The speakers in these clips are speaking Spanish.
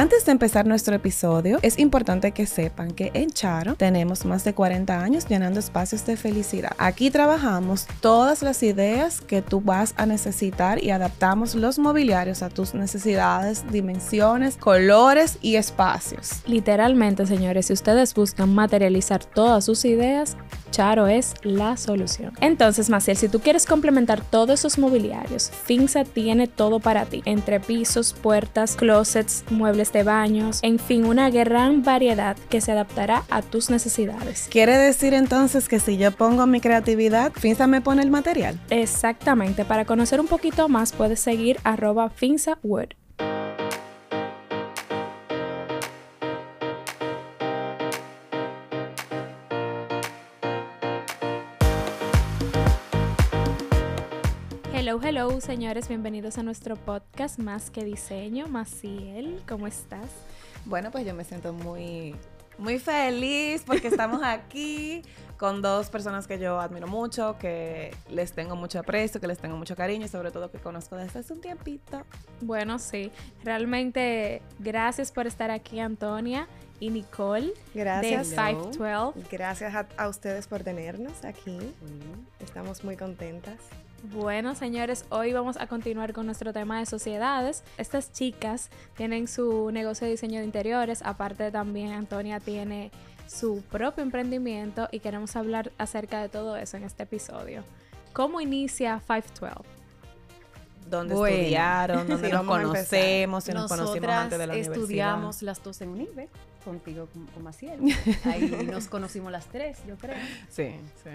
Antes de empezar nuestro episodio, es importante que sepan que en Charo tenemos más de 40 años llenando espacios de felicidad. Aquí trabajamos todas las ideas que tú vas a necesitar y adaptamos los mobiliarios a tus necesidades, dimensiones, colores y espacios. Literalmente, señores, si ustedes buscan materializar todas sus ideas, Charo es la solución. Entonces, Maciel, si tú quieres complementar todos esos mobiliarios, Finza tiene todo para ti, entre pisos, puertas, closets, muebles de baños, en fin, una gran variedad que se adaptará a tus necesidades. ¿Quiere decir entonces que si yo pongo mi creatividad, Finza me pone el material? Exactamente, para conocer un poquito más puedes seguir arroba FinzaWood. Hello, hello, señores, bienvenidos a nuestro podcast Más que Diseño. Maciel, ¿cómo estás? Bueno, pues yo me siento muy, muy feliz porque estamos aquí con dos personas que yo admiro mucho, que les tengo mucho aprecio, que les tengo mucho cariño y sobre todo que conozco desde hace un tiempito. Bueno, sí, realmente gracias por estar aquí, Antonia y Nicole. Gracias. De 512. Gracias a, a ustedes por tenernos aquí. Estamos muy contentas. Bueno, señores, hoy vamos a continuar con nuestro tema de sociedades. Estas chicas tienen su negocio de diseño de interiores, aparte también Antonia tiene su propio emprendimiento y queremos hablar acerca de todo eso en este episodio. ¿Cómo inicia 512? ¿Dónde Bueno. estudiaron? ¿Dónde Sí, nos conocemos? Si nos conocimos Nosotras antes de la estudiamos las dos en UNIBE, contigo con, con Maciel. Ahí nos conocimos las tres, yo creo. universidad. Sí, sí.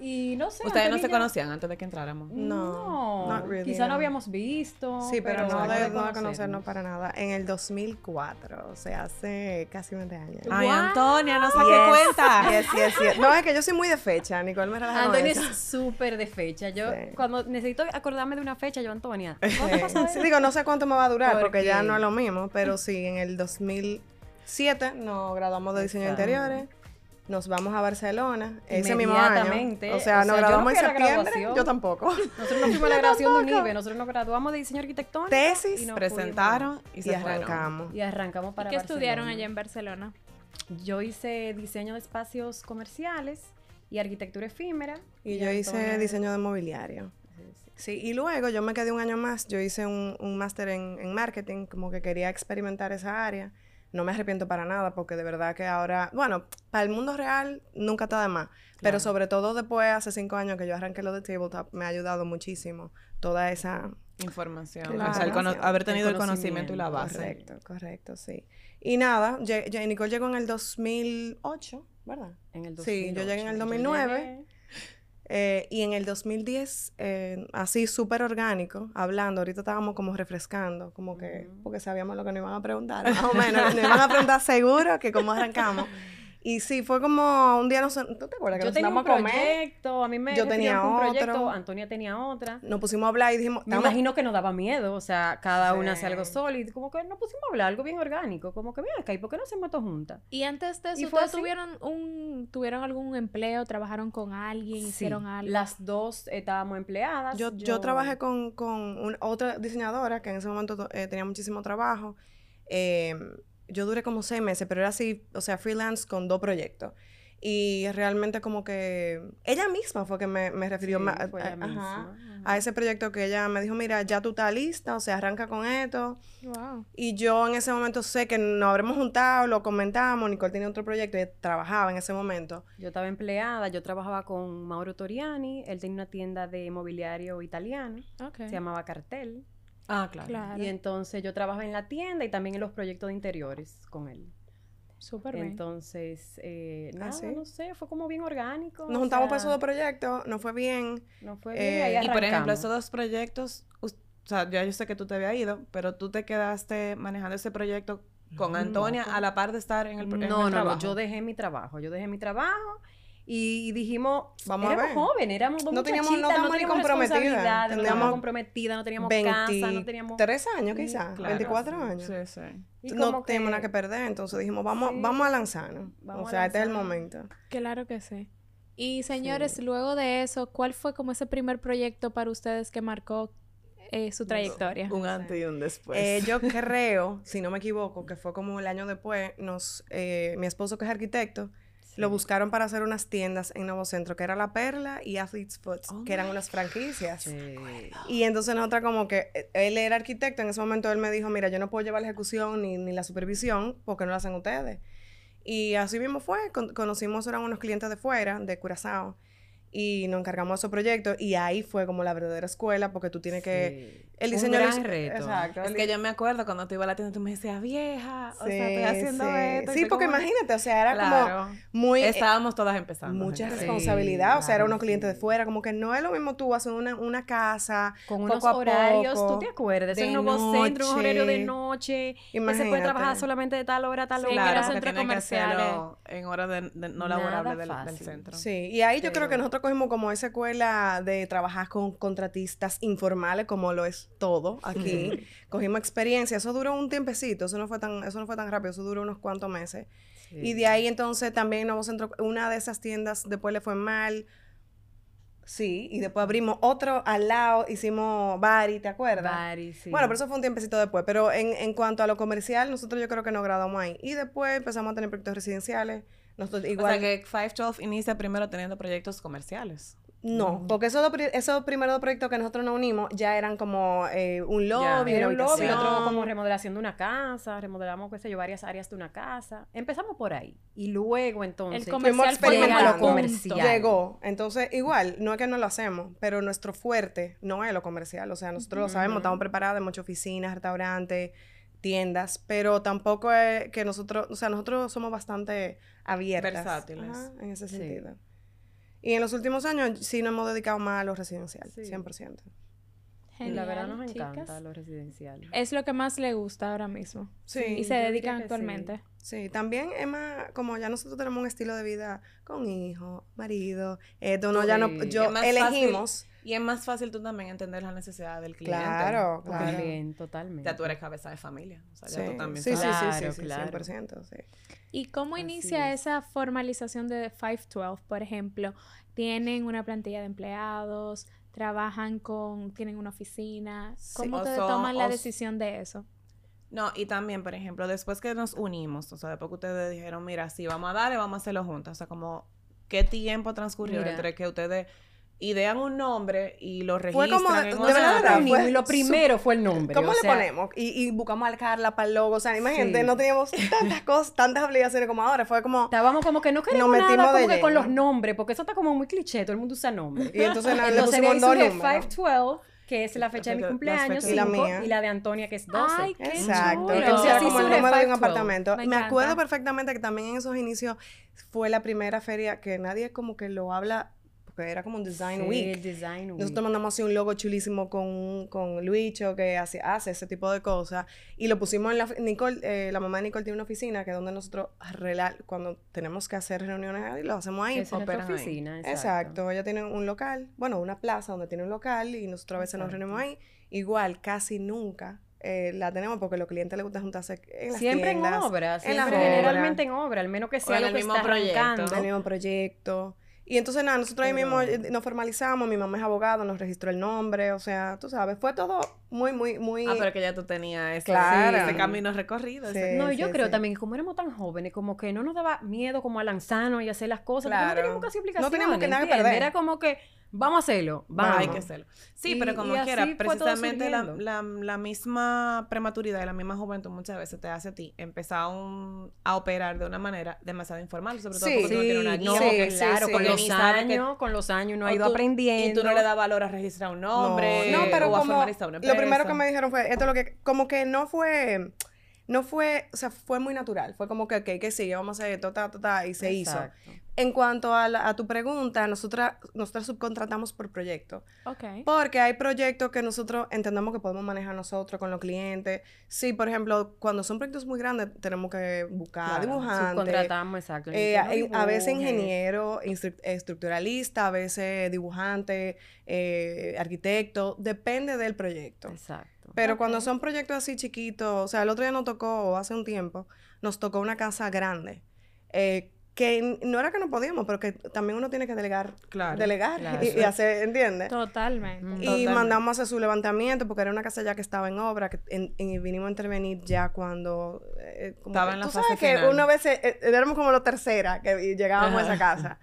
Y no sé. Ustedes no se conocían antes de que entráramos. No, No, really, quizá no no. habíamos visto. Sí, pero, no, algo de, de no de conocernos para nada. En el 2004, o sea, hace casi 20 años. Ay, Wow. Antonia, no saqué Yes, cuenta. yes, yes, yes. No, es que yo soy muy de fecha. Nicole me relaja Antonia es súper de fecha. Yo, Sí. cuando necesito acordarme de una fecha, yo, Antonia, ¿cuándo pasa Sí, digo, no sé cuánto me va a durar porque, ya no es lo mismo, pero sí, en el 2007 nos graduamos de diseño de interiores. Nos vamos a Barcelona ese mismo año. O sea, O nos sea, yo no graduamos en septiembre. graduación. Yo tampoco. Nosotros nos fuimos a la graduación de UNIBE, nosotros nos graduamos de diseño arquitectónico. Tesis, y nos Presentaron y Y se arrancamos. Y arrancamos para ¿Qué estudiaron allá en Barcelona? Yo hice diseño de espacios comerciales y arquitectura efímera. Y yo hice diseño de mobiliario. Sí, y luego yo me quedé un año más, yo hice un, un máster en, en marketing, como que quería experimentar esa área. No me arrepiento para nada, porque de verdad que ahora, bueno, para el mundo real nunca está de más, pero sobre todo después, hace cinco años que yo arranqué lo de Tabletop, me ha ayudado muchísimo toda esa... Información. Claro. O sea, el haber tenido el El conocimiento y la base. Correcto, correcto, sí. Y nada, Nicole llegó en el 2008, ¿verdad? En el Sí, yo llegué en el 2008. 2009. Eh, y en el 2010, eh, así súper orgánico, hablando, ahorita estábamos como refrescando, como que, porque sabíamos lo que nos iban a preguntar, más o menos, nos iban a preguntar seguro que cómo arrancamos. Y sí, fue como un día, nos, ¿tú te acuerdas que Yo nos tenía un a comer? proyecto, a mí me Yo tenía un proyecto, otro. Antonia tenía otra. Nos pusimos a hablar y dijimos, Me "Estamos- imagino que nos daba miedo, o sea, cada una hace algo y como que nos pusimos a hablar algo bien orgánico, como que ven acá, ¿y por qué no hacemos esto juntas? Y antes de eso, ¿ustedes tuvieron, un, tuvieron algún empleo? ¿Trabajaron con alguien? ¿Hicieron algo? Las dos estábamos empleadas. Yo, yo trabajé con, con un- otra diseñadora que en ese momento eh, tenía muchísimo trabajo. Eh, yo duré como seis meses, pero era así, o sea, freelance con dos proyectos. Y realmente como que ella misma fue que me, me refirió Sí, fue ella a- misma. ajá, a ese proyecto que ella me dijo, mira, ya tú estás lista, o sea, arranca con esto. Wow. Y yo en ese momento sé que nos habremos juntado, lo comentamos, Nicole tenía otro proyecto y trabajaba en ese momento. Yo estaba empleada, yo trabajaba con Mauro Toriani, él tenía una tienda de mobiliario italiano, Ok. se llamaba Cartel. Ah, claro. Claro. Y entonces yo trabajaba en la tienda y también en los proyectos de interiores con él. Súper bien. Entonces, eh, nada, sí? no sé, fue como bien orgánico. Nos juntamos para esos dos proyectos, nos fue bien. No fue Eh, bien, ahí Y por ejemplo, esos dos proyectos, o sea, ya yo sé que tú te habías ido, pero tú te quedaste manejando ese proyecto con No, Antonia a la par de estar en el, en el No, no, no, trabajo. yo dejé mi trabajo, yo dejé mi trabajo y dijimos, Vamos a éramos ver. jóvenes, éramos dos No teníamos- no ni teníamos comprometidas, responsabilidades, no teníamos estábamos comprometidas, no teníamos casa, no teníamos... 23 años Sí, quizás, Claro. 24 años. Sí, sí. y no que- nada que perder, entonces dijimos, vamos, Sí. vamos a lanzarnos. Vamos o a sea, este es el momento. Claro que sí. Y señores, luego de eso, ¿cuál fue como ese primer proyecto para ustedes que marcó eh, su trayectoria. Un antes y un después. Eh, yo creo, si no me equivoco, que fue como el año después, nos, eh, mi esposo que es arquitecto, lo buscaron para hacer unas tiendas en Nuevo Centro, que era La Perla y Athlete's Foot, Oh que eran unas franquicias. Sí. Y entonces nosotros como que, eh, él era arquitecto, en ese momento él me dijo, mira, yo no puedo llevar la ejecución ni, ni la supervisión porque no la hacen ustedes. Y así mismo fue, con- conocimos, eran unos clientes de fuera, de Curazao, y nos encargamos de esos proyectos y ahí fue como la verdadera escuela porque tú tienes que... El Un diseño gran hizo- reto. Exacto. es el que yo me acuerdo cuando tú ibas a la tienda, tú me decías, vieja, o sea, estoy haciendo sí. esto. Sí, porque como- imagínate, o sea, era Claro. como muy... eh, Estábamos todas empezando. mucha gente. Sí, responsabilidad, o sea, era claro, unos clientes de fuera, como que no es lo mismo tú hacer una, una casa Con unos poco horarios, poco, ¿tú te acuerdas? de En Nuevo Centro, un horario de noche. que se puede Imagínate. trabajar solamente de tal hora a tal Sí, hora. era Claro, porque centros comerciales. en horas de, de no laborables del, centro. Sí, y ahí yo creo que nosotros cogimos como esa escuela de trabajar con contratistas informales, como lo es todo aquí. Cogimos experiencia, eso duró un tiempecito, eso no fue tan, eso no fue tan rápido, eso duró unos cuantos meses. Y de ahí entonces también Nuevo Centro, una de esas tiendas después le fue mal. Sí, y después abrimos otro al lado, hicimos Bari, ¿te acuerdas? Bari, sí. Bueno, pero eso fue un tiempecito después. Pero en, en cuanto a lo comercial, nosotros yo creo que nos graduamos ahí. Y después empezamos a tener proyectos residenciales. Nosotros igual. O sea que 512 inicia primero teniendo proyectos comerciales. No, porque esos, esos primeros dos proyectos que nosotros nos unimos ya eran como eh, un lobby, Era una un lobby, otro como remodelación de una casa, remodelamos, qué sé yo, varias áreas de una casa. Empezamos por ahí. Y luego, entonces, El comercial fue llega lo comercial. Llegó. Entonces, igual, no es que no lo hacemos, pero nuestro fuerte no es lo comercial. O sea, nosotros lo sabemos, estamos preparados de muchas oficinas, restaurantes, tiendas, pero tampoco es que nosotros, o sea, nosotros somos bastante abiertas. Versátiles. Ajá, en ese Sí. Y en los últimos años sí nos hemos dedicado más a lo residencial, Sí. 100%. la verdad Genial, nos chicas. encanta lo residencial. Es lo que más le gusta ahora mismo. Sí. Y se dedican que sí. actualmente. Sí, también es más, como ya nosotros tenemos un estilo de vida con hijo, marido, esto no, ya no, yo elegimos. Y es más fácil tú también entender las necesidades del cliente. Claro, claro. También, totalmente. Ya tú eres cabeza de familia. O sea, ya Sí, tú también sí, sí, sabes. sí, Claro, sí, sí, claro. 100%, sí. ¿Y cómo Así inicia es. esa formalización de 512? Por ejemplo, ¿tienen una plantilla de empleados? ¿Trabajan con, tienen una oficina? ¿Cómo ustedes toman la decisión de eso? No, y también, por ejemplo, después que nos unimos, o sea, después que ustedes dijeron, mira, sí, vamos a darle, vamos a hacerlo juntas. O sea, como, ¿qué tiempo transcurrió Mira. entre que ustedes idean un nombre y lo Fue registran como- en de verdad, fue reunimos y lo su- primero fue el nombre. ¿Cómo o le sea, ponemos? Y, y buscamos al Carla para el logo, o sea, imagínate, Sí. no teníamos tantas cosas, tantas obligaciones como ahora, fue como... Estábamos como que no queremos metimos nada de como que con los nombres, porque eso está como muy cliché, todo el mundo usa nombres. Y entonces nada, le Entonces de pusimos dos surge números. 512, que es la fecha de mi cumpleaños, Y la mía. y la de Antonia, que es 12. Ay, qué Exacto, chulo. que sea Así como el número de un 512. apartamento. Me Me, acuerdo perfectamente que también en esos inicios fue la primera feria que nadie como que lo habla, era como un design Sí, week. el design week. Nosotros mandamos así un logo chulísimo con, con Luicho que hace, hace ese tipo de cosas. Y lo pusimos en la... Nicole, eh, la mamá de Nicole tiene una oficina que es donde nosotros, cuando tenemos que hacer reuniones ahí, lo hacemos ahí. Es nuestra operan ahí. oficina, Exacto. Ella tiene un local, bueno, una plaza donde tiene un local y nosotros a veces nos Exacto. reunimos ahí. Igual, casi nunca eh, la tenemos porque a los clientes les gusta juntarse en las Siempre en tiendas, obra, en las siempre obras, generalmente en obra, al menos que sea en lo el que mismo está proyecto. arrancando. en el mismo proyecto. Y entonces, nada, nosotros ahí mismo eh, nos formalizamos, mi mamá es abogado, nos registró el nombre, o sea, tú sabes, fue todo muy, muy, muy... Ah, pero que ya tú tenías ese, Claro. ese camino recorrido. ese- Sí. No, y yo sí, creo sí. también que como éramos tan jóvenes, como que no nos daba miedo como a lanzarnos y hacer las cosas, porque Claro. no teníamos casi No explicaciones. teníamos que nada perder. Era como que, vamos a hacerlo, vamos. hay que hacerlo. Sí, Y- pero como quiera, precisamente la, la, la misma prematuridad y la misma juventud muchas veces te hace a ti empezar un- a operar de una manera demasiado informal, sobre todo Sí, porque tú no tienes una Sí, guía, no, porque sí, claro, sí. con los sabes que- años, con los años uno ha ido tú- aprendiendo. Y tú no le das valor a registrar un nombre No, pero o a como formalizar una lo primero empresa. que me dijeron fue, esto es lo que, como que no fue, no fue, o sea, fue muy natural, fue como que, ok, que sí, vamos a hacer esto, ta, ta, ta, y se hizo. En cuanto a, la- a tu pregunta, nosotras, nosotras subcontratamos por proyecto. Ok. Porque hay proyectos que nosotros entendemos que podemos manejar nosotros con los clientes. Sí, por ejemplo, cuando son proyectos muy grandes, tenemos que buscar Claro, dibujantes. Subcontratamos, exacto. eh, a, veces ingeniero, estructuralista, a veces dibujante, eh, arquitecto, depende del proyecto. Exacto. Pero cuando son proyectos así chiquitos, o sea, el otro día nos tocó, o hace un tiempo, nos tocó una casa grande, eh, que no era que no podíamos, pero que también uno tiene que delegar, Claro, delegar claro. Y, y hacer, ¿entiendes? Totalmente. Mm. Y Totalmente. mandamos a hacer su levantamiento porque era una casa ya que estaba en obra que en- y vinimos a intervenir ya cuando eh, como Estaba que- en la tú fase sabes que una vez eh, eh, éramos como la tercera que llegábamos a esa casa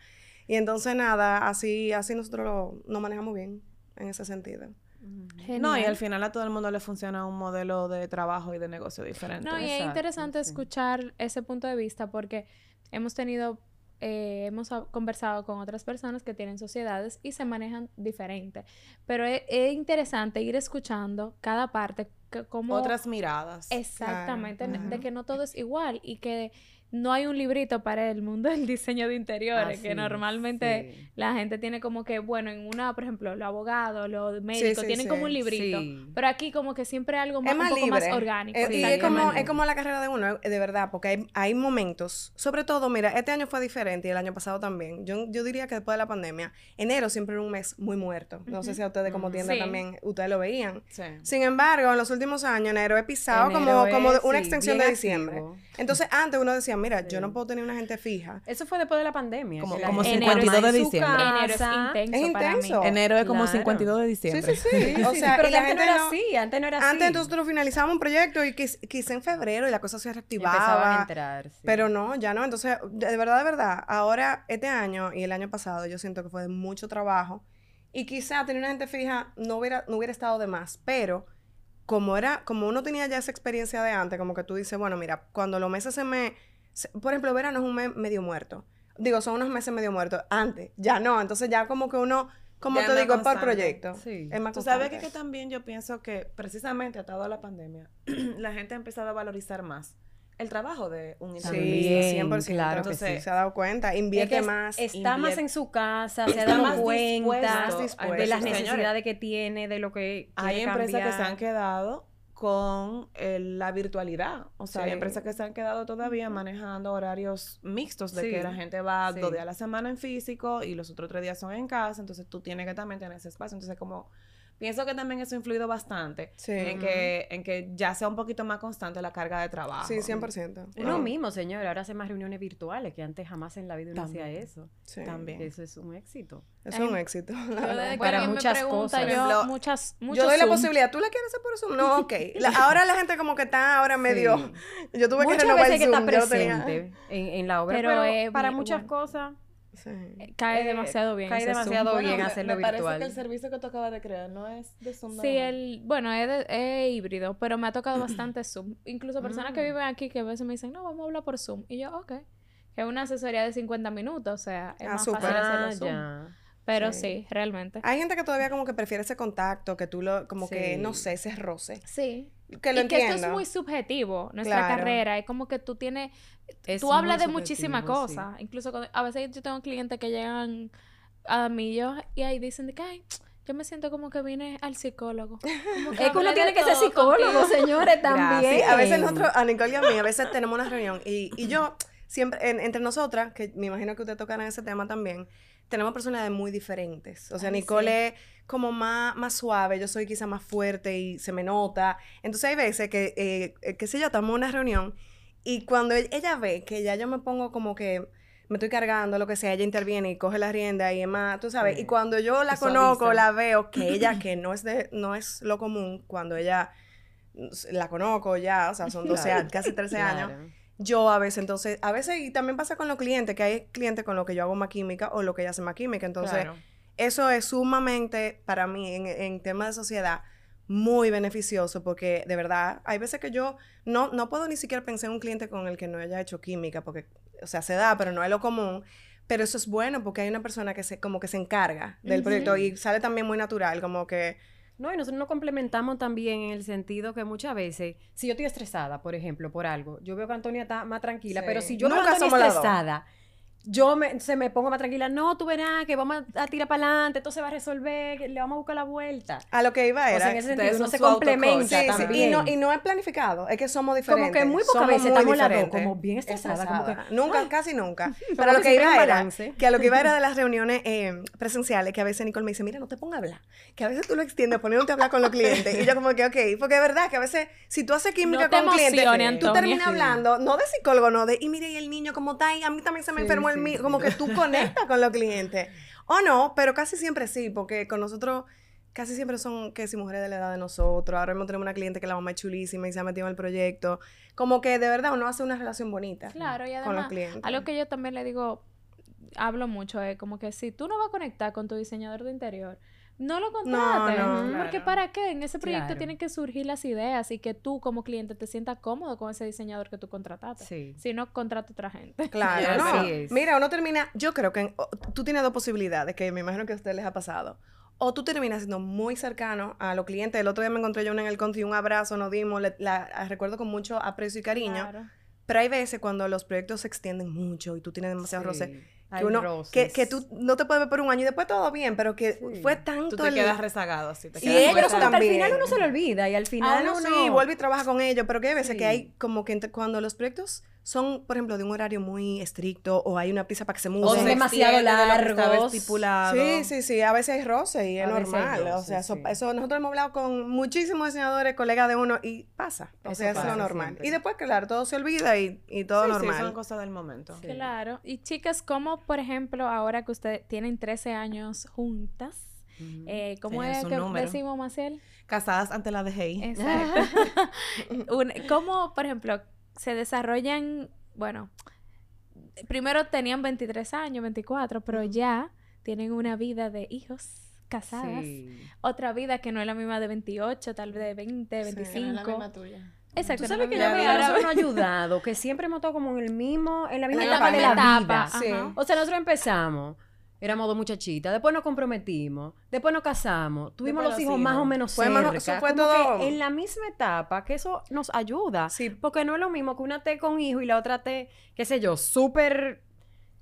y entonces nada así así nosotros lo, nos manejamos bien en ese sentido No, y Genial. al final a todo el mundo le funciona un modelo de trabajo y de negocio diferente. No, y es interesante sí. escuchar ese punto de vista porque hemos tenido, eh, hemos conversado con otras personas que tienen sociedades y se manejan diferente. Pero es, es interesante ir escuchando cada parte, que como... Otras miradas. Exactamente, Claro, de que no todo es igual y que no hay un librito para el mundo del diseño de interiores, que normalmente sí. la gente tiene como que, bueno, en una, por ejemplo, los abogados, los médicos, sí, tienen sí. como un librito, Sí. pero aquí como que siempre algo más, es más un poco libre más orgánico. Eh, y es como exactamente. es como la carrera de uno eh, de verdad porque hay, hay momentos sobre todo mira este año fue diferente y el año pasado también yo, yo diría que después de la pandemia enero siempre era un mes muy muerto no sé si a ustedes como tienda Sí. también ustedes lo veían Sí. Sin embargo, en los últimos años, enero he pisado Enero como, como una sí, extensión de diciembre. activo. Entonces, antes uno decía, mira, yo no puedo tener una gente fija. Eso fue después de la pandemia. Como- como gente 52 estaba de diciembre. Enero es intenso Es para mí. intenso. Enero es como Claro. 52 de diciembre. sí, sí. O Sí, sea, pero y la antes gente no era no- así, antes no era así. Antes nosotros finalizábamos un proyecto y quizá en febrero y la cosa se Empezaban a reactivaba. entrar. sí. Pero no, ya no. Entonces, de de verdad, de verdad, ahora, este año y el año pasado, yo siento que fue de mucho trabajo. Y quizá tener una gente fija no hubiera, no hubiera estado de más. Pero, como era, como uno tenía ya esa experiencia de antes, como que tú dices, bueno, mira, cuando los meses se me. Por ejemplo, verano es un mes medio muerto. Digo, son unos meses medio muertos. Antes, ya no. Entonces, ya como que uno, como Ya te más digo, es por proyecto. Sí. Es más Tú sabes que, que también yo pienso que precisamente atado a la pandemia, la gente ha empezado a valorizar más el trabajo de un Sí, intervenista. También, 100%. claro que Entonces, sí. se ha dado cuenta, Es invierte que es- más. Está más invierte- en su casa, se ha dado más cuenta dispuesto, dispuesto. de las Señores, necesidades que tiene, de lo que Hay empresas que se cambiar. han quedado con el- la virtualidad. O sea, hay empresas que se han quedado todavía manejando horarios mixtos de Sí, que la gente va sí. dos días a la semana en físico y los otros tres días son en casa. Entonces tú tienes que también tener ese espacio. Entonces como pienso que también eso ha influido bastante Sí. en, que, en que ya sea un poquito más constante la carga de trabajo. Sí, 100%. Uno Ah, mismo, señor, ahora hace más reuniones virtuales que antes jamás en la vida uno hacía eso. Sí. También. Eso es un éxito. Eso es un éxito. Yo que Para muchas pregunta, cosas. yo muchas, Yo doy la posibilidad. ¿Tú la quieres hacer por Zoom? No, ok. La- ahora la gente como que está ahora medio... Sí. Yo tuve Muchas que renovar veces el que Zoom. está yo lo tenía- presente en, en la obra, Pero, pero, eh, para muchas bueno. cosas Sí. Cae Eh, demasiado bien. cae ese Zoom. demasiado Bueno, bien me- hacerlo me parece virtual. que el servicio que tú acabas de crear no es de Zoom. Sí, nada el, bueno, es, de- es híbrido, pero me ha tocado bastante Zoom. Incluso personas que Mm. viven aquí que a veces me dicen, no, vamos a hablar por Zoom. Y yo, ok. Que es una asesoría de 50 minutos, o sea, es Ah, más súper. fácil Ah, hacerlo Zoom. ya. Pero Sí. sí, realmente. Hay gente que todavía como que prefiere ese contacto, que tú lo... Como que, no sé, ese roce. Sí. Que lo y que entiendo. esto es muy subjetivo, nuestra Claro. carrera. Es como que tú tienes... Es tú hablas de muchísimas sí. cosas. Incluso cuando- a veces yo tengo clientes que llegan a mí yo, y ahí dicen de que, ay, yo me siento como que vine al psicólogo. Como Es que uno tiene que ser psicólogo, contigo. señores, también. Sí, a veces nosotros, a Nicole y a mí, a veces tenemos una reunión y, y yo, siempre, en- entre nosotras, que me imagino que ustedes tocan ese tema también, tenemos personalidades muy diferentes. O sea, Ay, Nicole es como más, más suave, yo soy quizá más fuerte y se me nota. Entonces hay veces que, eh, qué sé yo, estamos en una reunión y cuando e- ella ve que ya yo me pongo como que me estoy cargando, lo que sea, ella interviene y coge la rienda y es más, tú sabes, Sí. y cuando yo la conozco, la veo, que ella, que no es, de, no es lo común, cuando ella la conozco ya, o sea, son 12 Claro. años, casi 13 años. Yo a veces, entonces, a veces, y también pasa con los clientes, que hay clientes con los que yo hago más química o lo que ella hace más química. Entonces, Claro. eso es sumamente, para mí, en, en temas de sociedad, muy beneficioso porque de verdad hay veces que yo no, no puedo ni siquiera pensar en un cliente con el que no haya hecho química porque, o sea, se da, pero no es lo común. Pero eso es bueno porque hay una persona que se, como que se encarga del proyecto y sale también muy natural, como que... No, y nosotros nos complementamos también en el sentido que muchas veces, si yo estoy estresada, por ejemplo, por algo, yo veo que Antonia está más tranquila, Sí. pero si yo las dos. estresada, yo me, se me pongo más tranquila, no, tú verás que vamos a, a tirar para adelante, esto se va a resolver, que le vamos a buscar la vuelta. A lo que iba O era. sea, en ese sentido, uno se complementa Sí, sí, también. Y, no, y no es planificado, es que somos diferentes. Como que muy pocas veces estamos las dos como bien estresadas, como que, Estresadas. Nunca, casi nunca. Pero a lo que iba era, balance. que a lo que iba era de las reuniones eh, presenciales, que a veces Nicole me dice, mira, no te pongas a hablar, que a veces tú lo extiendes poniéndote a hablar con los clientes. Y yo como que, ok, porque es verdad que a veces, si tú haces química No con un cliente, emociones, tú terminas hablando, no de psicólogo, no de, y mire, y el niño como está, y a mí también se me enfermó el como que tú conectas con los clientes. O no, pero casi siempre sí, porque con nosotros casi siempre son que si mujeres de la edad de nosotros. Ahora mismo tenemos una cliente que la mamá es chulísima y se ha metido en el proyecto. Como que de verdad uno hace una relación bonita Claro, y con los además, clientes. algo que yo también le digo, hablo mucho, es como que si tú no vas a conectar con tu diseñador de interior, no lo contrates. no, porque claro. ¿para qué? En ese proyecto Claro. tienen que surgir las ideas y que tú como cliente te sientas cómodo con ese diseñador que tú contrataste. Sí. Si no, contrata otra gente. Claro, no. así es. Mira, uno termina, yo creo que en- o- tú tienes dos posibilidades que me imagino que a ustedes les ha pasado. O tú terminas siendo muy cercano a los clientes. El otro día me encontré yo una en el country, un abrazo, nos dimos, le- la, la recuerdo con mucho aprecio y cariño. Claro. Pero hay veces cuando los proyectos se extienden mucho y tú tienes demasiado Sí, roce, hay que uno, que, que tú no te puedes ver por un año y después todo bien, pero que Sí. fue tanto Tú te el- quedas rezagado así. Te Y quedas ellos fuera. Pero como que al también. final uno se lo olvida y al Ah, final uno uno... sí, vuelve y trabaja con ellos, pero que hay veces Sí. que hay como que entre- cuando los proyectos son, por ejemplo, de un horario muy estricto o hay una prisa para que se O mude. son demasiado de largos. estipulado. Sí, sí, sí, a veces hay roce y es A normal. o sea, eso, sí. eso nosotros hemos hablado con muchísimos diseñadores, colegas de uno, y pasa. O Eso sea, es lo normal. siempre. Y después, claro, todo se olvida y, y todo Sí, sí, normal. son cosas del momento. Sí. Claro. Y chicas, como por ejemplo, ahora que ustedes tienen 13 años juntas, eh, ¿cómo Sí, es que número. decimos, Maciel? Casadas ante la DGI. Exacto. Un- ¿Cómo, por ejemplo, se desarrollan, bueno, primero tenían 23 años, 24, pero ya tienen una vida de hijos, casadas, Sí. otra vida que no es la misma de 28, tal vez de 20, Sí, 25. tuya. Exacto. Tú no es la sabes que misma la vida. vida nos ha ayudado, que siempre hemos estado como en el mismo, en la misma la etapa de la misma vida. etapa, Sí. O sea, nosotros empezamos, éramos dos muchachitas, después nos comprometimos, después nos casamos, tuvimos Después los hijos más o menos Fue más cerca, eso fue como todo- que en la misma etapa, que eso nos ayuda. Sí. Porque no es lo mismo que una esté con hijo y la otra esté, qué sé yo, súper...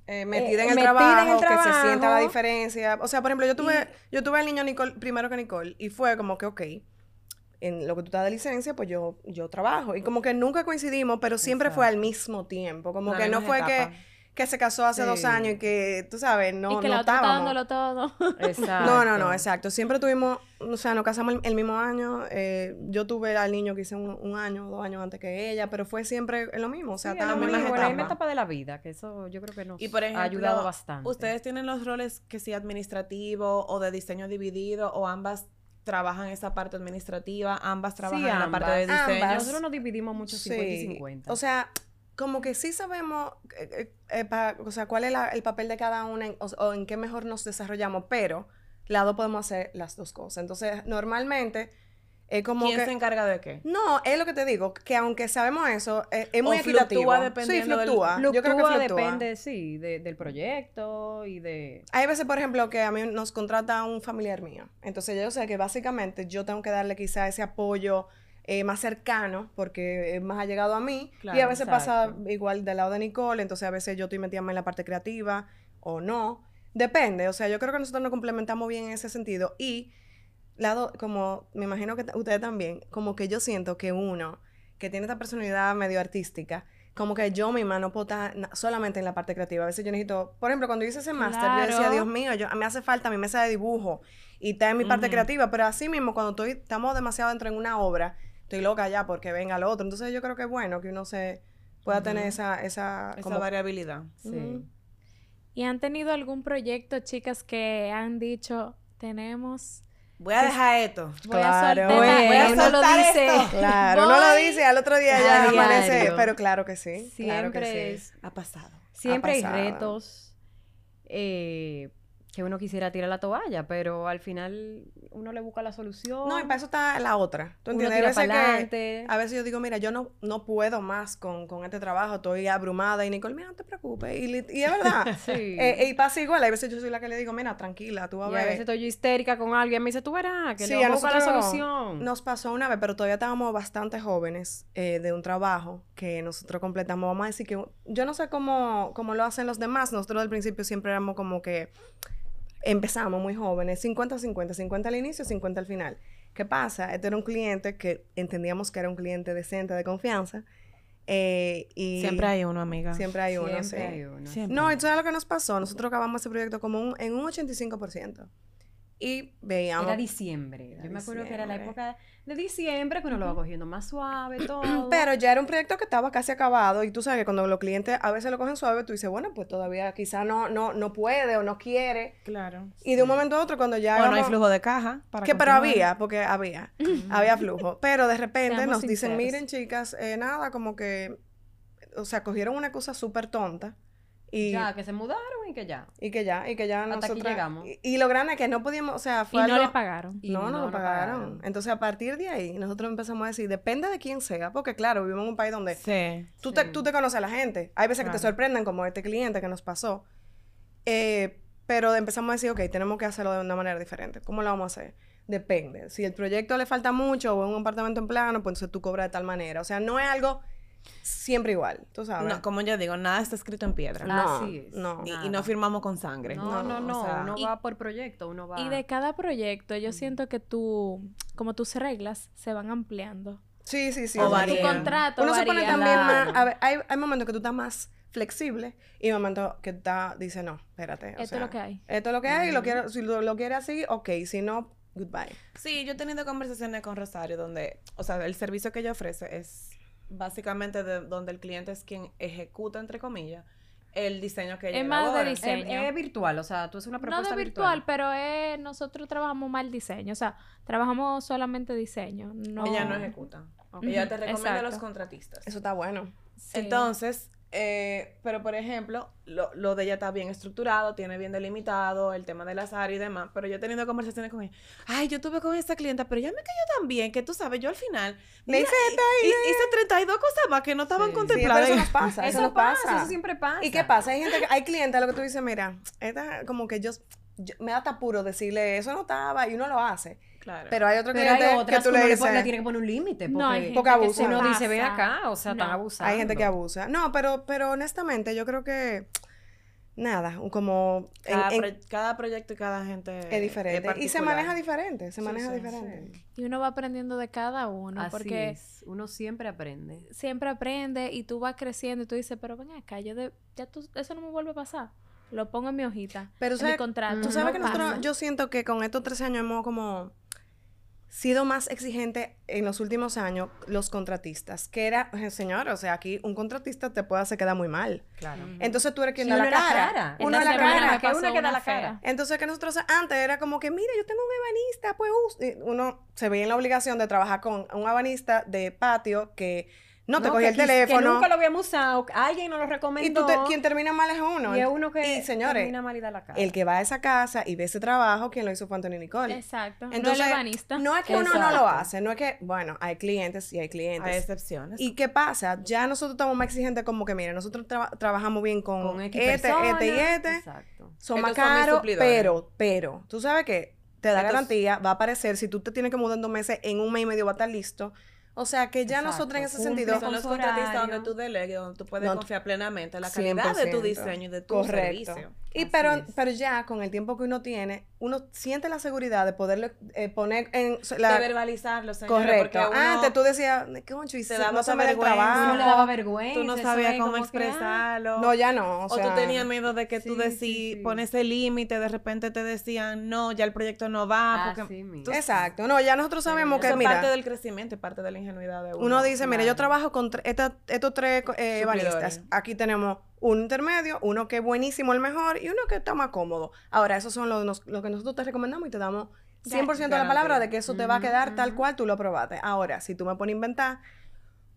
eh, metida en eh, el metida en trabajo, que se sienta la diferencia. O sea, por ejemplo, yo tuve, yo tuve al niño Nicole primero que Nicole y fue como que, ok, en lo que tú estás de licencia, pues yo, yo trabajo. Y como que nunca coincidimos, pero siempre fue al mismo tiempo. Como La que no fue etapa. que se casó hace dos Sí. años y que, tú sabes, no, y que no la otra está dándolo todo. Exacto. No, no, no, exacto. Siempre tuvimos, o sea, nos casamos el, el mismo año. eh, yo tuve al niño que hice un, un año, dos años antes que ella, pero fue siempre lo mismo. O sea, Sí, estábamos en la misma etapa. etapa de la vida, que eso yo creo que nos Y por ejemplo, ha ayudado bastante. ¿Ustedes tienen los roles que sí administrativo o de diseño dividido o ambas trabajan esa parte administrativa, ambas trabajan en la parte de ambas. diseño? Ambas. Nosotros nos dividimos mucho 50 y Sí. 50. O sea, como que sí sabemos, eh, eh, eh, pa- o sea, cuál es la- el papel de cada una en- o, o en qué mejor nos desarrollamos, pero las dos podemos hacer las dos cosas. Entonces, normalmente es como ¿Quién que... se encarga de qué? No, es lo que te digo, que aunque sabemos eso, es muy O equitativo. fluctúa sí, dependiendo del- fluctúa. Yo creo que Fluctúa, fluctúa. depende, sí, de- del proyecto y de... Hay veces, por ejemplo, que a mí nos contrata un familiar mío. Entonces yo sé que básicamente yo tengo que darle quizá ese apoyo eh, más cercano porque es más allegado a mí. y a veces pasa igual del lado de Nicole. Entonces a veces yo estoy metida más en la parte creativa o no. Depende. O sea, yo creo que nosotros nos complementamos bien en ese sentido. Y lado, como me imagino que ustedes también, como que yo siento que uno que tiene esta personalidad medio artística, como que yo misma no puedo estar solamente en la parte creativa. A veces yo necesito, por ejemplo, cuando hice ese máster, yo decía. Dios mío, yo, me hace falta mi mesa de dibujo y está en mi parte creativa, pero así mismo cuando estoy, estamos demasiado dentro en una obra, estoy loca ya porque venga lo otro. Entonces yo creo que es bueno que uno se pueda tener esa, esa, Esa como- variabilidad. Sí. ¿Y han tenido algún proyecto, chicas, que han dicho, tenemos... Voy a dejar esto. Voy a Claro, soltar, bueno. voy a uno lo soltar dice esto. Claro, uno lo dice, al otro día a ya diario. pero claro que sí. claro que Siempre sí. es... Ha pasado. Siempre hay pasado. retos. eh, que uno quisiera tirar la toalla, pero al final uno le busca la solución. No, y para eso está la otra. ¿Tú entiendes? Tira veces, que, a veces yo digo, mira, yo no, no puedo más con, con este trabajo, estoy abrumada. Y Nicole, mira, no te preocupes. Y, y es verdad. Sí. Eh, y pasa igual. Hay veces yo soy la que le digo, mira, tranquila, tú vas y a a ver. veces estoy yo histérica con alguien, me dice, tú verás, que Sí, le a a buscar la solución. Nos pasó una vez, pero todavía estábamos bastante jóvenes eh, de un trabajo que nosotros completamos. Vamos a decir que yo no sé cómo, cómo lo hacen los demás. Nosotros al principio siempre éramos como que empezamos muy jóvenes, 50-50, 50 al inicio, 50 al final. ¿Qué pasa? Este era un cliente que entendíamos que era un cliente decente, de confianza. eh, y Siempre hay uno, amiga. Siempre hay uno, Siempre sí. hay uno. Siempre. No, ¿y tú sabes lo que nos pasó? Nosotros acabamos ese proyecto como un- en un 85%. Y veíamos... Era diciembre. Yo me acuerdo que era la época de diciembre que uno lo va cogiendo más suave, todo. Pero ya era un proyecto que estaba casi acabado y tú sabes que cuando los clientes a veces lo cogen suave, tú dices, bueno, pues todavía quizá no, no, no puede o no quiere. Claro. Y de un momento a otro, cuando ya... O no hay flujo de caja. Para que pero había, porque había, había flujo. Pero de repente Seamos nos dicen, miren chicas, eh, nada, como que, o sea, cogieron una cosa súper tonta y, ya, que se mudaron y que ya. y que ya, y que ya Hasta aquí llegamos. Y, y lo grande es que no podíamos, o sea, Y fue no algo- le pagaron. Y no, no, no lo pagaron. pagaron. Entonces, a partir de ahí, nosotros empezamos a decir, depende de quién sea, porque claro, vivimos en un país donde Sí. tú, te, tú te conoces a la gente. Hay veces que te sorprenden, como este cliente que nos pasó. Eh, pero empezamos a decir, ok, tenemos que hacerlo de una manera diferente. ¿Cómo lo vamos a hacer? Depende. Si el proyecto le falta mucho o es un apartamento en plano, pues entonces tú cobras de tal manera. O sea, no es algo siempre igual, tú sabes. No, como yo digo, nada está escrito en piedra. No, Así es. no. Y, y no firmamos con sangre. No, no, no. o sea, uno y- va por proyecto, uno va. Y de cada proyecto, yo siento que tú, como tus reglas se van ampliando. Sí, sí, sí. O Tu contrato Uno se pone varía. también Claro. más... A ver, hay, hay momentos que tú estás más flexible y momentos que está, dice, no, espérate. o Esto es lo que hay. Esto es lo que hay, lo quiero, si lo, lo quiere así, ok, si no, goodbye. Sí, yo he tenido conversaciones con Rosario donde, o sea, el servicio que ella ofrece es básicamente de, donde el cliente es quien ejecuta, entre comillas, el diseño que ella Es más de diseño. Es, es virtual, o sea, tú haces una No propuesta de virtual, pero es, nosotros trabajamos mal diseño. O sea, trabajamos solamente diseño. No, Ella no ejecuta. Ella te recomienda a los contratistas. Eso está bueno. Sí. Entonces, eh, pero por ejemplo, lo, lo de ella está bien estructurado, tiene bien delimitado el tema de las áreas y demás, pero yo he tenido conversaciones con ella. Ay, yo tuve con esta clienta, pero ella me cayó tan bien que tú sabes, yo al final mira, hice hi- hi- hice 32 cosas más que no estaban Sí. Sí, contempladas. eso nos pasa, eso, Eso nos pasa, pasa. eso siempre pasa. ¿Y qué pasa? Hay gente, que- hay clientes, lo que tú dices, mira, esta como que yo, yo- me da hasta puro decirle, eso no estaba, y uno lo hace. Claro. Pero hay otro Pero cliente hay otras que tú uno le dices, le tiene que poner un límite. No, hay Porque, gente Porque que abusa. se uno dice, ven pasa. acá, o sea, están No. abusando. hay gente que abusa. No, pero, pero honestamente, yo creo que, nada, como... en- cada, en- cada proyecto y cada gente es diferente. y se maneja diferente, se maneja sí, diferente. Y uno va aprendiendo de cada uno. Así porque es. Uno siempre aprende. siempre aprende y tú vas creciendo y tú dices, pero ven acá, yo de, ya tú, eso no me vuelve a pasar. Lo pongo en mi hojita, Pero en mi ¿sabes- contrato. Tú sabes no que nosotros, yo siento que con estos tres años hemos como sido más exigentes en los últimos años los contratistas, que era, eh, señor, o sea, aquí un contratista te puede hacer quedar muy mal. Claro. Entonces tú eres quien Sí, da la cara. cara. Uno es la cara. que uno que da la cara. Entonces que nosotros antes era como que, mira, yo tengo un ebanista, pues us-". Y uno se veía en la obligación de trabajar con un ebanista de patio que no te cogía que el quis- teléfono. Que nunca lo habíamos usado. Alguien nos lo y recomendó. tú te- quien termina mal es uno. y es uno que Y, señores, termina mal y da la cara. el que va a esa casa y ve ese trabajo, quien lo hizo fue Antonio Nicole. Exacto. Entonces, no el no es que uno no lo hace, no es que, bueno, hay clientes y hay Hay clientes. excepciones. ¿Y qué pasa? Ya nosotros estamos más exigentes como que, mira, nosotros traba- trabajamos bien con, con este, este y este. Exacto. Son Estos más caros, pero, pero, tú sabes que te da garantía, va a aparecer, si tú te tienes que mudar en dos meses, en un mes y medio va a estar listo. O sea que ya Exacto. nosotros en ese Cumple sentido... son los contratistas donde tú delegues, donde tú puedes No, confiar plenamente en la calidad de tu 100%. diseño y de tu Correcto. servicio. Y Así pero, es. pero ya con el tiempo que uno tiene, uno siente la seguridad de poderlo eh, poner en la... de verbalizarlo, señores, Correcto. porque uno Antes tú decías, concho, y se- daba no se me trabajo. Uno le daba vergüenza. tú no sabías cómo que, ah, expresarlo. No, ya no. O, O, sea, tú tenías miedo de que tú Sí, sí, decís, sí. pones el límite, de repente te decían, no, ya el proyecto no va. Porque Así mismo. tú- Exacto. No, ya nosotros sabemos eso que, es mira, parte del crecimiento y parte de la ingenuidad de uno. uno dice, mira, yo Claro. trabajo con esta- estos tres eh, ebanistas. Aquí tenemos un intermedio, uno que es buenísimo, el mejor, y uno que está más cómodo. Ahora, esos son los, nos- lo que nosotros te recomendamos y te damos 100% de la palabra de que eso te va a quedar tal cual tú lo probaste. Ahora, si tú me pones a inventar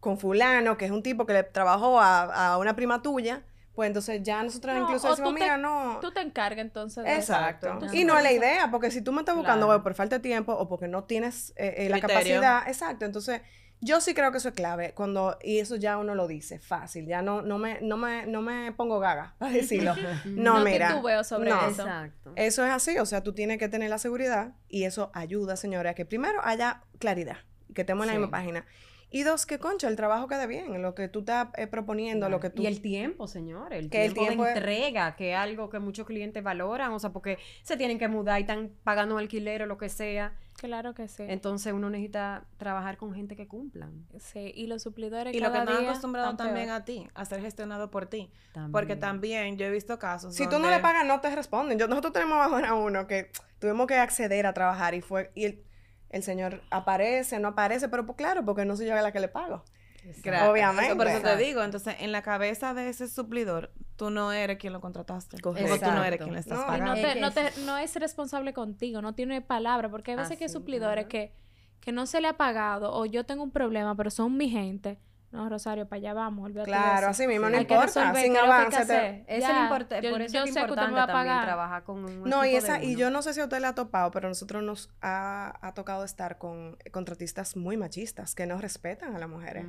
con fulano, que es un tipo que le trabajó a, a una prima tuya, pues entonces ya nosotros No, incluso decimos, te- mira, no. Tú te encargas entonces de Exacto. Y no es la idea, porque si tú me estás buscando Claro. por falta de tiempo o porque no tienes eh, eh, la capacidad, exacto. Entonces, yo sí creo que eso es clave cuando y eso ya uno lo dice fácil, ya no no me no me no me pongo gaga para decirlo. No, No mira. titubeo sobre no. eso. Exacto. Eso es así, o sea, tú tienes que tener la seguridad y eso ayuda, señora, a que primero haya claridad, que estemos en la misma página. Y dos, que concha, el trabajo quede bien, lo que tú estás eh, proponiendo, lo que tú... Y el tiempo, señor, el Que el tiempo, tiempo de es- entrega, que es algo que muchos clientes valoran, o sea, porque se tienen que mudar y están pagando alquiler o lo que sea. Claro que sí. Entonces uno necesita trabajar con gente que cumplan. Sí, y los suplidores Y lo que nos han acostumbrado también peor. a ti, a ser gestionado por ti. También. Porque también yo he visto casos Si tú no le pagas, no te responden. Yo, nosotros tenemos ahora uno que tuvimos que acceder a trabajar y fue... Y el, el señor aparece, no aparece, pero pues claro, porque no soy yo la que le pago. Exacto. Obviamente. eso Por eso te digo, entonces en la cabeza de ese suplidor, tú no eres quien lo contrataste. Correcto. O tú no eres quien le estás No, pagando. no, Es te, no, te- es- no es responsable contigo, no tiene palabra, porque hay veces que hay Así, suplidores que, que no se le ha pagado o yo tengo un problema, pero son mi gente. No, Rosario, para allá vamos, olvídate Claro, eso. así mismo, no Hay que importa. resolver Sin que avance. que te- hacer. Es Ya, el importa- yo- por eso yo es sé que usted me importante va a también pagar. trabajar con un No, y esa, y yo no sé si a usted le ha topado, pero a nosotros nos ha, ha tocado estar con contratistas muy machistas que no respetan a las mujeres.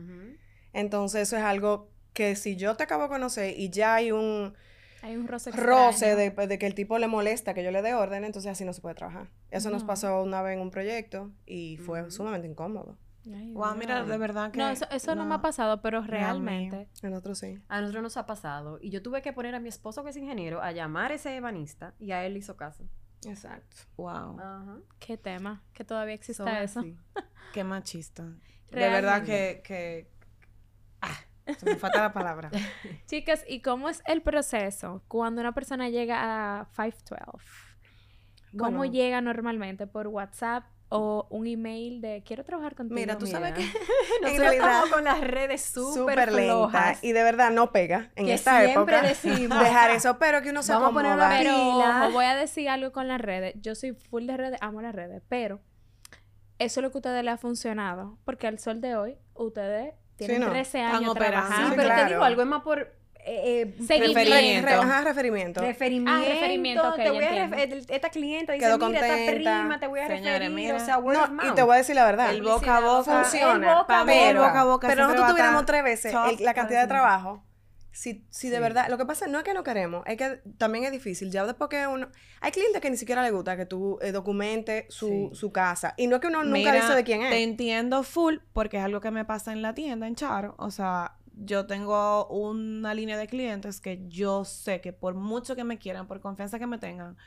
Entonces, eso es algo que si yo te acabo de conocer y ya hay un Hay un roce de, de que el tipo le molesta que yo le dé orden, entonces así no se puede trabajar. Eso nos No. pasó una vez en un proyecto y fue sumamente incómodo. Ay, Wow, mira, de verdad que... No, eso, eso no. me ha pasado, pero realmente. En otro sí. A nosotros nos ha pasado. Y yo tuve que poner a mi esposo, que es ingeniero, a llamar a ese ebanista y a él hizo caso. Exacto. Wow. Qué tema, que todavía exista Son eso. qué machista. De verdad que... que... Ah, se me falta la palabra. Chicas, ¿y cómo es el proceso cuando una persona llega a 512? ¿Cómo Bueno. llega normalmente? ¿Por WhatsApp o un email de quiero trabajar contigo? Mira, tú sabes que Nosotros realidad, estamos con las redes súper súper lenta flojas. y de verdad no pega en Que esta siempre época. decimos, dejar eso, pero que uno se Vamos a poner acomoda. una Pero Pila. ojo, voy a decir algo con las redes. Yo soy full de redes, amo las redes, pero eso es lo que a ustedes les ha funcionado. Porque al sol de hoy, ustedes tienen no. 13 Están años operando. Sí, trabajando. Sí, pero claro. te digo algo, es más por eh, eh, Seguimiento. Re- re- ajá, referimiento. Referimiento, Ah, referimiento, te voy a entiendo. ref- el- esta clienta dice, Quedó mira, esta contenta. prima, te voy a referir, mira. o sea, word No, of y te voy a decir la verdad. El boca a boca. funciona. El boca pero, boca a boca pero nosotros tuviéramos tres veces el- la cantidad de trabajo. Si, si de Sí. verdad, lo que pasa no es que no queremos, es que también es difícil. Ya después que uno. Hay clientes que ni siquiera les gusta que tú eh, documentes su, Sí. su casa. Y no es que uno nunca Mira, dice de quién Te es. entiendo full porque es algo que me pasa en la tienda, en Charo. O sea, yo tengo una línea de clientes que yo sé que por mucho que me quieran, por confianza que me tengan,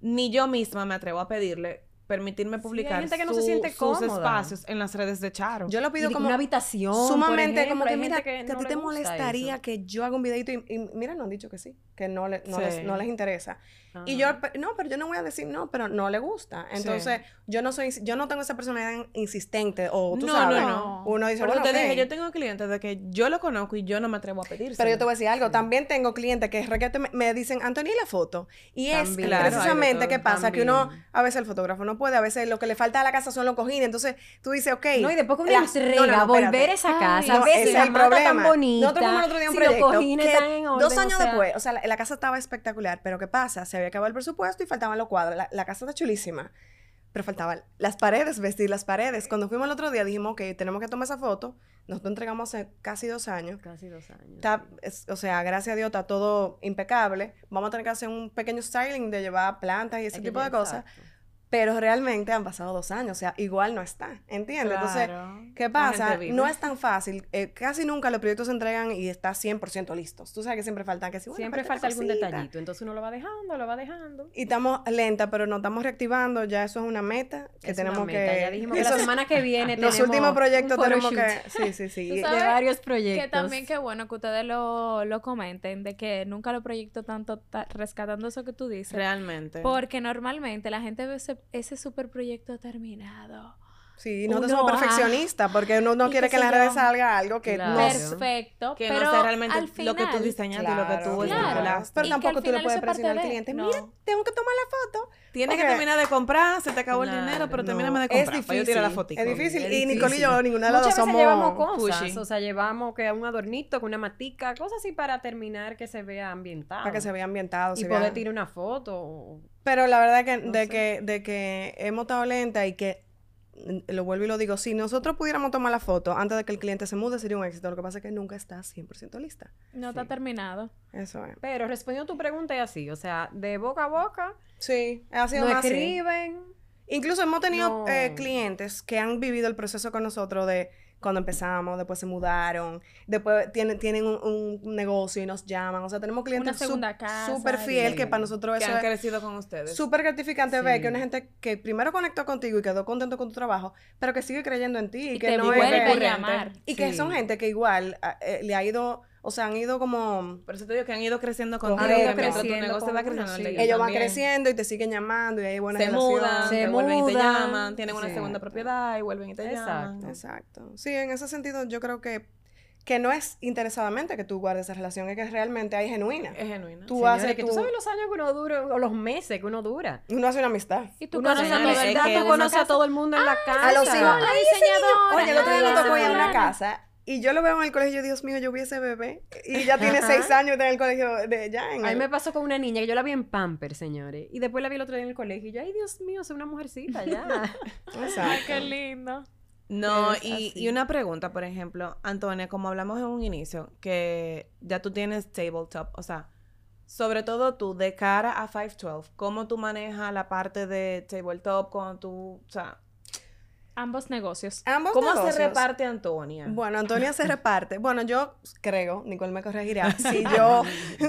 ni yo misma me atrevo a pedirle permitirme hay publicar gente que no se su- siente sus espacios en las redes de Charo. Yo lo pido como. una habitación, por Sumamente ejemplo, como que mira, que, no a ti te molestaría eso. que yo haga un videito y, y mira, no han dicho que sí, que no, le- no, Sí. les, no les interesa. Y yo, no, pero yo no voy a decir no, pero no le gusta. Entonces, yo no soy, yo no tengo esa personalidad insistente o tú no, sabes. no, no. Uno dice, Por eso bueno, te dije, yo tengo clientes de que yo lo conozco y yo no me atrevo a pedir. Pero yo te voy a decir algo, también tengo clientes que requete me, me dicen, Anthony, ¿y la foto? Y es. Claro, precisamente que pasa que uno, a veces el fotógrafo no puede, a veces lo que le falta a la casa son los cojines, entonces tú dices, ok. No, y después una las- no, volver a esa casa, No, ver si la mata tan bonita, Nosotros fuimos el otro día a un si los proyecto cojines que están en orden, dos años después, o sea, la, casa estaba espectacular, pero ¿qué pasa? Se había acabado el presupuesto y faltaban los cuadros. La, la casa está chulísima, pero faltaban las paredes, vestir las paredes. Cuando fuimos el otro día dijimos, ok, tenemos que tomar esa foto. Nosotros entregamos hace casi dos años. Casi dos años. Está, es- o sea, gracias a Dios está todo impecable. Vamos a tener que hacer un pequeño styling de llevar plantas y ese tipo de cosas. exacto. Pero realmente han pasado dos años, o sea, igual no está, ¿entiendes? Entonces, ¿qué pasa? No es tan fácil. eh, casi nunca los proyectos se entregan y está 100% listos. Tú sabes que siempre faltan que sí, bueno, Siempre falta falta algún detallito, entonces uno lo va dejando, lo va dejando. Y estamos lenta, pero nos estamos reactivando. Ya eso es una meta que Es tenemos una meta. que. Ya dijimos que la semana que viene los tenemos últimos proyectos tenemos que. Sí, sí, sí. De varios proyectos. Que también qué bueno que ustedes lo, lo comenten, de que nunca lo proyecto tanto ta- rescatando eso que tú dices. Realmente. Porque normalmente la gente ve ese, ese super proyecto terminado. Sí, nosotros uno, somos ah, perfeccionistas porque uno no quiere que en las redes salga algo que Claro. no Perfecto, Que pero no sea realmente al lo que tú diseñaste y lo que tú Claro. Pero Y tampoco tú le puedes presionar al cliente. no. Mira, tengo que tomar la foto. Tienes que terminar de comprar, se te acabó el dinero, pero no, termíname de es comprar. para yo tirar la difícil, fotico. Es difícil. Es y difícil. Nicole y yo, ninguna de las Muchas dos veces somos llevamos cosas, pushy. o sea, llevamos que un adornito, que una matica, cosas así para terminar que se vea ambientado. para que se vea ambientado. y se poder tirar una foto. Pero la verdad que, No de, sé. que, de que hemos estado lenta y que, lo vuelvo y lo digo, si nosotros pudiéramos tomar la foto antes de que el cliente se mude, sería un éxito. Lo que pasa es que nunca está 100% lista. No está Sí. terminado. Eso es. Pero respondiendo a tu pregunta es así, o sea, de boca a boca, Sí, ha sido no más así. escriben. Incluso hemos tenido No. eh, clientes que han vivido el proceso con nosotros de cuando empezamos, después se mudaron, después tienen, tienen un, un negocio y nos llaman. O sea, tenemos clientes súper fiel que para nosotros Que eso han es crecido con ustedes. súper gratificante ver que una gente que primero conectó contigo y quedó contento con tu trabajo, pero que sigue creyendo en ti y, Y que te no es vuelve a llamar. Y que Sí. son gente que igual a- eh, le ha ido, o sea, han ido como... Por eso te digo que han ido creciendo contigo. Han ido mientras tu creciendo negocio con va uno, creciendo. el sí. de ellos Ellos van creciendo y te siguen llamando y hay buena Se mudan, Se te vuelven y te mudan. llaman, tienen una segunda propiedad y vuelven y te Exacto. llaman. Exacto. Sí, en ese sentido yo creo que, que no es interesadamente que tú guardes esa relación, es que realmente hay genuina. Es genuino. Tú haces que tú sabes los años que uno dura, o los meses que uno dura. Uno hace una amistad. Y tú Uno conoces a señores, todo el es mundo. que tú en conoces a todo el mundo en la casa. A los hijos. Ay. Oye, el otro día me tocó ir a una casa y yo lo veo en el colegio Dios mío, yo vi ese bebé y ya tiene Ajá. seis años en el colegio de ya en A mí el- me pasó con una niña que yo la vi en Pamper, señores. Y después la vi el otro día en el colegio. Y yo, ay, Dios mío, soy una mujercita ya. Exacto. Qué lindo. No, y, y una pregunta, por ejemplo, Antonia, como hablamos en un inicio, que ya tú tienes tabletop, o sea, sobre todo tú, de cara a 512, ¿cómo tú manejas la parte de tabletop cuando tú, o sea, Ambos negocios. Ambos cómo negocios. se reparte Antonia? Bueno, Antonia se reparte. Bueno, yo creo, Nicole me corregirá, si yo,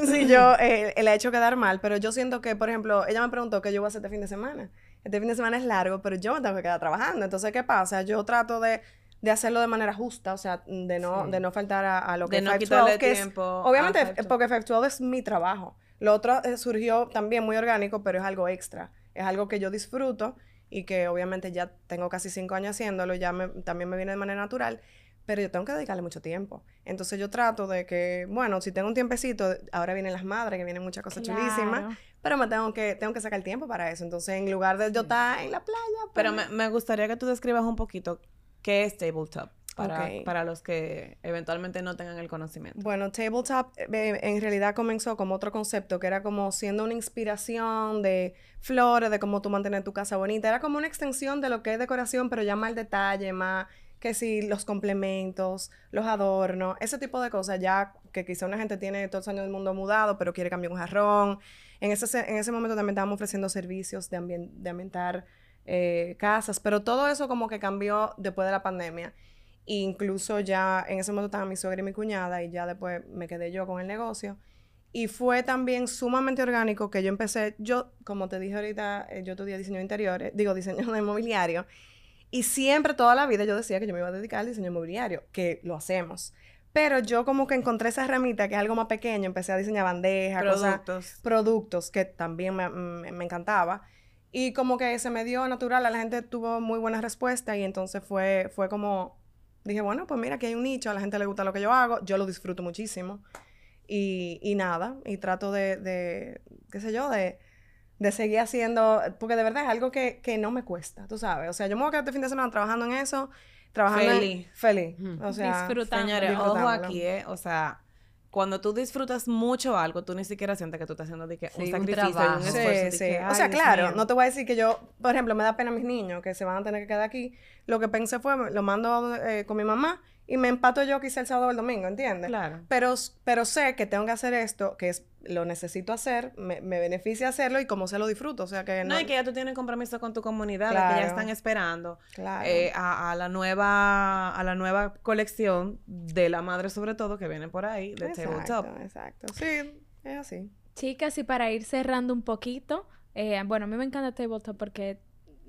si yo eh, le he hecho quedar mal, pero yo siento que, por ejemplo, ella me preguntó qué yo voy a hacer este fin de semana. Este fin de semana es largo, pero yo me tengo que quedar trabajando. Entonces, ¿qué pasa? Yo trato de, de hacerlo de manera justa, o sea, de no, Sí. de no faltar a, a lo que de es no 512, quitarle que es- tiempo. Obviamente, 512. porque 512 es mi trabajo. Lo otro eh, surgió también muy orgánico, pero es algo extra. Es algo que yo disfruto y que obviamente ya tengo casi cinco años haciéndolo, ya me- también me viene de manera natural, pero yo tengo que dedicarle mucho tiempo. Entonces yo trato de que, bueno, si tengo un tiempecito, ahora vienen las madres, que vienen muchas cosas chulísimas, pero me tengo que, tengo que sacar tiempo para eso. Entonces, en lugar de yo estar en la playa, Pero pues, me, me gustaría que tú describas un poquito qué es tabletop para, para los que eventualmente no tengan el conocimiento. Bueno, Tabletop eh, en realidad comenzó como otro concepto, que era como siendo una inspiración de flores, de cómo tú mantener tu casa bonita. Era como una extensión de lo que es decoración, pero ya más al detalle, más que si los complementos, los adornos, ese tipo de cosas, ya que quizá una gente tiene todos los años del mundo mudado, pero quiere cambiar un jarrón. En ese, se- en ese momento también estábamos ofreciendo servicios de, ambien- de ambientar eh, casas, pero todo eso como que cambió después de la pandemia. Incluso ya en ese momento estaban mi suegra y mi cuñada y ya después me quedé yo con el negocio. Y fue también sumamente orgánico que yo empecé, yo, como te dije ahorita, eh, yo estudié diseño interior, eh, digo, diseño de mobiliario. Y siempre, toda la vida, yo decía que yo me iba a dedicar al diseño inmobiliario, que lo hacemos. Pero yo como que encontré esa ramita, que es algo más pequeño, empecé a diseñar bandejas, cosas, Productos. productos que también me, me- me encantaba. Y como que se me dio natural, a la gente tuvo muy buena respuesta y entonces fue, fue como, dije, bueno, pues mira, aquí hay un nicho, a la gente le gusta lo que yo hago, yo lo disfruto muchísimo. Y, y nada, y trato de, de, qué sé yo, de, de seguir haciendo, porque de verdad es algo que, que no me cuesta, tú sabes. O sea, yo me voy a quedar este fin de semana trabajando en eso, trabajando en- Feliz. feliz. Ujú. O sea, Disfrutando. Señores, ojo aquí, ¿eh? O sea, cuando tú disfrutas mucho algo, tú ni siquiera sientes que tú estás haciendo de que Sí, un un sacrificio y un trabajo. Sí, esfuerzo. de sí. que, O sea, claro, no te voy a decir que yo, por ejemplo, me da pena a mis niños que se van a tener que quedar aquí. Lo que pensé fue, lo mando eh, con mi mamá y me empato yo quizá el sábado o el domingo, ¿entiendes? Claro. Pero, pero sé que tengo que hacer esto, que es lo necesito hacer, me, me beneficia hacerlo y como se lo disfruto. O sea que no. No, y que ya tú tienes compromiso con tu comunidad, de que Claro. ya están esperando Claro. eh, a, a la nueva a la nueva colección de la madre sobre todo que viene por ahí de exacto, tabletop. exacto. Sí, es así. Chicas, y para ir cerrando un poquito, eh, bueno, a mí me encanta Tabletop porque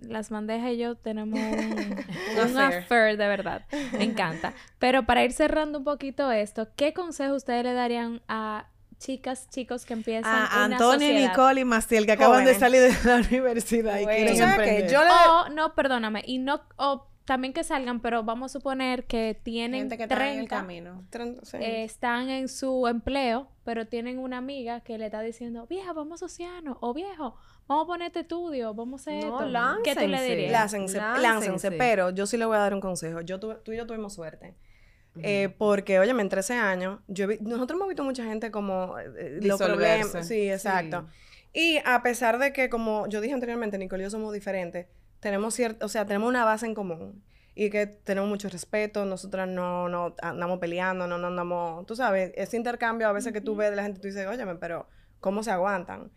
las bandejas y yo tenemos un, un affair. affair de verdad. Me encanta. Pero para ir cerrando un poquito esto, ¿qué consejo ustedes le darían a chicas, chicos que empiezan A una Antonio, sociedad? Nicole y Maciel que acaban de salir de la universidad y quieren emprender. Yo le- O, no, perdóname, y no, o también que salgan, pero vamos a suponer que tienen Gente que está en el 30, camino. Sí. eh, están en su empleo, pero tienen una amiga que le está diciendo, vieja, vamos a asociarnos, o viejo, vamos a ponerte estudio, vamos a hacer No, esto. ¿Qué tú le dirías? Láncense, Láncense. láncense, pero yo sí le voy a dar un consejo. Yo tuve- tú y yo tuvimos suerte. Eh, porque, oye, en 13 años, yo vi- nosotros hemos visto mucha gente como eh, los Disolverse. problemas. Sí, exacto. Y a pesar de que, como yo dije anteriormente, Nicole y yo somos diferentes, tenemos cierto, o sea, tenemos una base en común. Y que tenemos mucho respeto, nosotras no, no andamos peleando, no, no andamos, tú sabes, ese intercambio a veces que tú ves de la gente, tú dices, óyeme, pero ¿cómo se aguantan?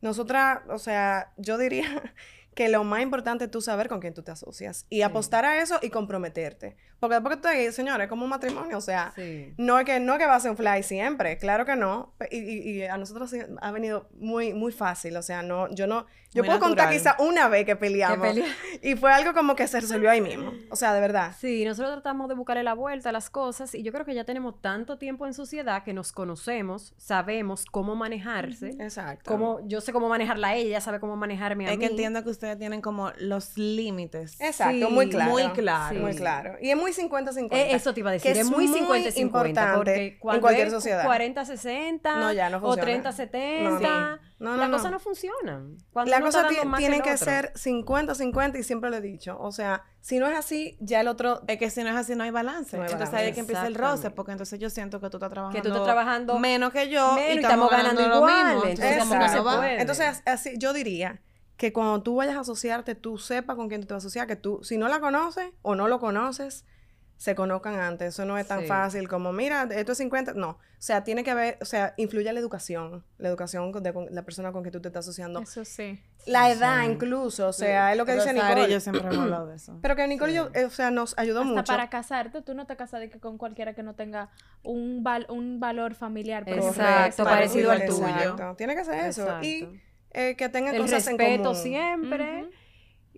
Nosotras, o sea, yo diría que lo más importante es tú saber con quién tú te asocias y apostar a eso y comprometerte. Porque después que tú ahí, señores, es como un matrimonio, o sea, Sí. no es que no es que va a ser un fly siempre, claro que no. Y, y- y a nosotros ha venido muy muy fácil, o sea, no yo no yo puedo contar quizá una vez que peleamos pelea- y fue algo como que se resolvió ahí mismo. O sea, de verdad. Sí, nosotros tratamos de buscarle la vuelta a las cosas y yo creo que ya tenemos tanto tiempo en sociedad que nos conocemos, sabemos cómo manejarse, Exacto. cómo yo sé cómo manejarla a ella, ella sabe cómo manejarme a Es mí. que entiendo que ustedes tienen como los límites. Exacto, Sí, muy claro. muy claro. Muy claro. Y es muy 50-50. Eh, eso te iba a decir, que es muy 50-50 importante porque cuando en cualquier es sociedad. 40-60 No, ya no o funciona. 30-70, No. Sí. No, no, las no. cosas no funcionan. Cuando La cosa tiene que, ser 50-50 y siempre lo he dicho. O sea, si no es así, ya el otro... Es que si no es así, no hay balance. No hay entonces balance. ahí es que empieza el roce, porque entonces yo siento que tú estás trabajando, Que tú estás trabajando menos que yo menos y y estamos, ganando ganando, lo igual, puede. Entonces, así, yo diría que cuando tú vayas a asociarte, tú sepas con quién tú te vas a asociar, que tú, si no la conoces o no lo conoces, se conozcan antes. Eso no es tan Sí. fácil como, mira, esto es 50. No. O sea, tiene que ver, o sea, influye la educación, la educación de con- la persona con que tú te estás asociando. Eso sí. La edad incluso, o sea, es lo que dice Rosario y Nicole. yo siempre hemos hablado de eso. Pero que Nicole y yo, eh, o sea, nos ayudó Hasta mucho. para casarte, tú no te casas de que con cualquiera que no tenga un, val- un valor familiar. Exacto, ese parecido al tuyo. Exacto. Tiene que ser eso. Y Exacto. eh, que tengan el cosas en respeto común. siempre Ujú.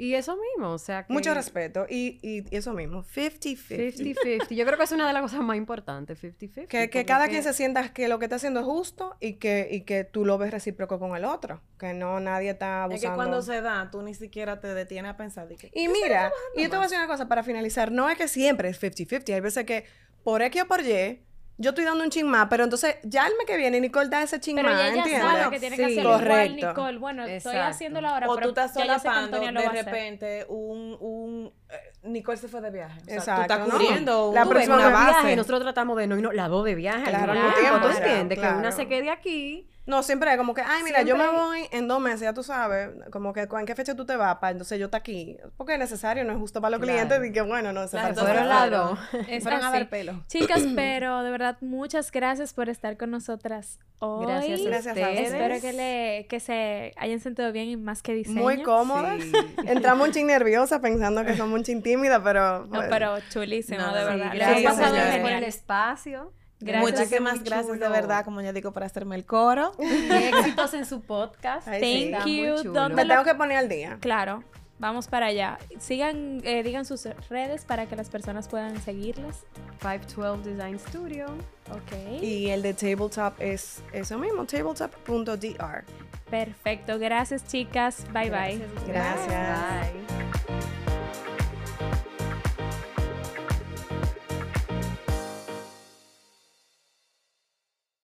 Y eso mismo, o sea que Mucho respeto. Y, y eso mismo, 50-50. 50-50. Yo creo que es una de las cosas más importantes, 50-50. Que, que cada es quien se sienta que lo que está haciendo es justo y que, y que tú lo ves recíproco con el otro. Que no nadie está abusando. Es que cuando se da, tú ni siquiera te detienes a pensar de que... Y mira, y yo te voy a decir una cosa para finalizar. No es que siempre es 50-50. Hay veces que por X o por Y, yo estoy dando un chin más, pero entonces ya el mes que viene Nicole da ese chin Pero más, ya ella ¿entiendes? sabe que tiene que Sí. igual, Correcto. Nicole. Bueno, estoy Exacto. haciéndolo ahora, O pero tú estás ya yo sé que solapando, Antonia lo de va a hacer. repente, un... un eh, Nicole se fue de viaje. O sea, Exacto, tú estás ¿no? cubriendo La un- Tú ves, próxima una vez viaje, base. nosotros tratamos de no irnos las dos de viaje Claro, al mismo tiempo, tiempo, ¿tú o sea, entiendes? Que una se quede aquí. No, siempre es como que, ay, mira, yo me voy en dos meses, ya tú sabes, como que en qué fecha tú te vas, para entonces yo estar aquí. Porque es necesario, no es justo para los Claro. clientes y que bueno, no se Claro, parece fueron. Es Fueron a dar pelo. Chicas, pero de verdad, muchas gracias por estar con nosotras hoy. Gracias a Gracias a ustedes. Espero que, le, que se hayan sentido bien y más que diseño. Muy cómodas. Sí. Entramos un chin nerviosa pensando que somos un chin tímida, pero... No, pero chulísimo, No, de verdad. Gracias, Sí, por el espacio. Gracias. Muchísimas gracias de verdad, como yo digo, por hacerme el coro. Y éxitos en su podcast. Ay, sí. Thank muy you. chulo. ¿Dónde Me lo- tengo que poner al día. Claro, vamos para allá. Sigan, eh, digan sus redes para que las personas puedan seguirlas. 512 Design Studio. Ok. Y el de tabletop es eso mismo, tabletop.dr. Perfecto. Gracias, chicas. Bye bye. Gracias. Bye.